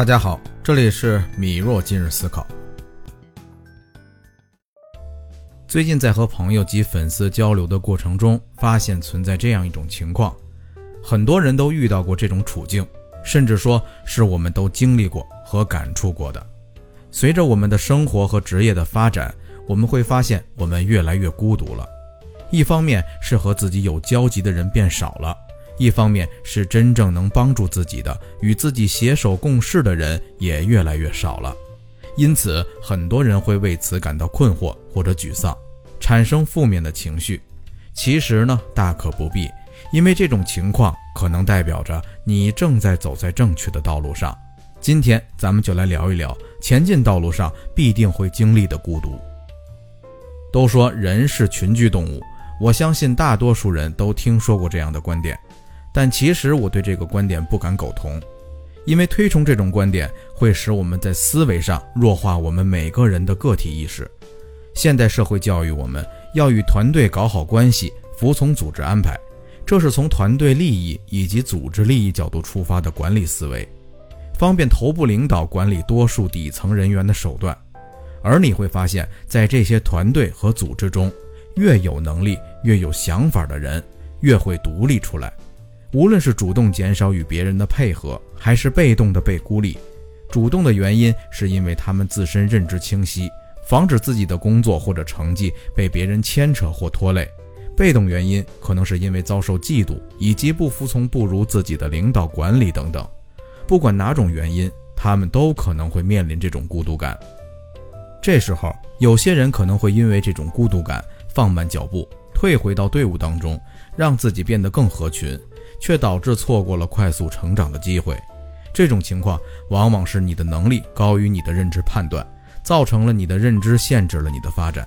大家好，这里是米若今日思考。最近在和朋友及粉丝交流的过程中，发现存在这样一种情况：很多人都遇到过这种处境，甚至说是我们都经历过和感触过的。随着我们的生活和职业的发展，我们会发现我们越来越孤独了。一方面是和自己有交集的人变少了，一方面是真正能帮助自己的、与自己携手共事的人也越来越少了。因此，很多人会为此感到困惑或者沮丧，产生负面的情绪。其实呢，大可不必，因为这种情况可能代表着你正在走在正确的道路上。今天咱们就来聊一聊前进道路上必定会经历的孤独。都说人是群居动物。我相信大多数人都听说过这样的观点，但其实我对这个观点不敢苟同，因为推崇这种观点会使我们在思维上弱化我们每个人的个体意识。现代社会教育我们要与团队搞好关系，服从组织安排，这是从团队利益以及组织利益角度出发的管理思维，方便头部领导管理多数底层人员的手段。而你会发现在这些团队和组织中，越有能力。越有想法的人，越会独立出来。无论是主动减少与别人的配合，还是被动的被孤立，主动的原因是因为他们自身认知清晰，防止自己的工作或者成绩被别人牵扯或拖累；被动原因可能是因为遭受嫉妒，以及不服从不如自己的领导管理等等。不管哪种原因，他们都可能会面临这种孤独感。这时候，有些人可能会因为这种孤独感放慢脚步。退回到队伍当中，让自己变得更合群，却导致错过了快速成长的机会。这种情况往往是你的能力高于你的认知判断，造成了你的认知限制了你的发展。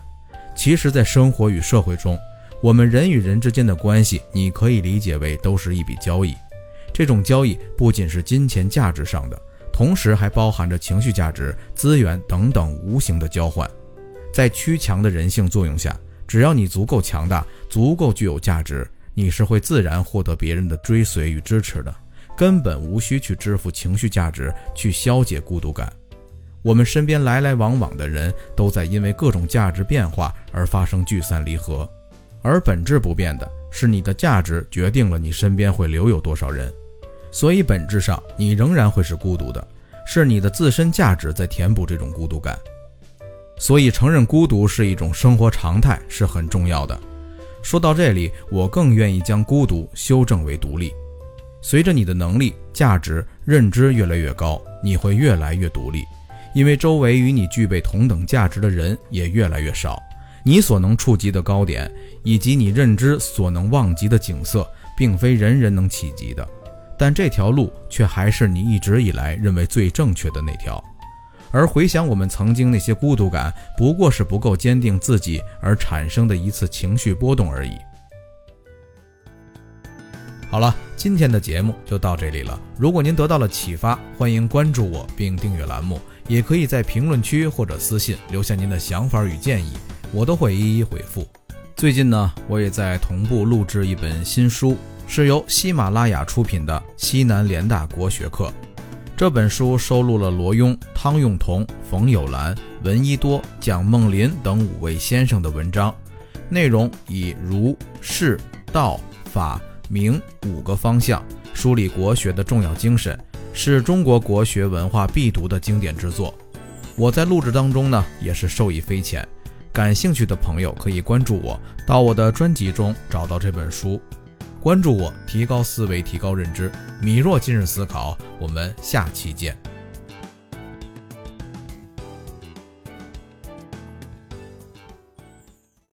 其实，在生活与社会中，我们人与人之间的关系，你可以理解为都是一笔交易。这种交易不仅是金钱价值上的，同时还包含着情绪价值、资源等等无形的交换。在趋强的人性作用下。只要你足够强大，足够具有价值，你是会自然获得别人的追随与支持的，根本无需去支付情绪价值去消解孤独感。我们身边来来往往的人都在因为各种价值变化而发生聚散离合，而本质不变的是你的价值决定了你身边会留有多少人，所以本质上你仍然会是孤独的，是你的自身价值在填补这种孤独感。所以，承认孤独是一种生活常态是很重要的。说到这里，我更愿意将孤独修正为独立。随着你的能力、价值、认知越来越高，你会越来越独立，因为周围与你具备同等价值的人也越来越少。你所能触及的高点，以及你认知所能望及的景色，并非人人能企及的。但这条路却还是你一直以来认为最正确的那条。而回想我们曾经那些孤独感，不过是不够坚定自己而产生的一次情绪波动而已。好了，今天的节目就到这里了。如果您得到了启发，欢迎关注我并订阅栏目，也可以在评论区或者私信留下您的想法与建议，我都会一一回复。最近呢，我也在同步录制一本新书，是由喜马拉雅出品的《西南联大国学课》。这本书收录了罗庸、汤用彤、冯友兰、闻一多、蒋梦麟等五位先生的文章，内容以儒、释、道、法、明五个方向梳理国学的重要精神，是中国国学文化必读的经典之作。我在录制当中呢，也是受益匪浅。感兴趣的朋友可以关注我，到我的专辑中找到这本书。关注我，提高思维，提高认知。米若今日思考，我们下期见。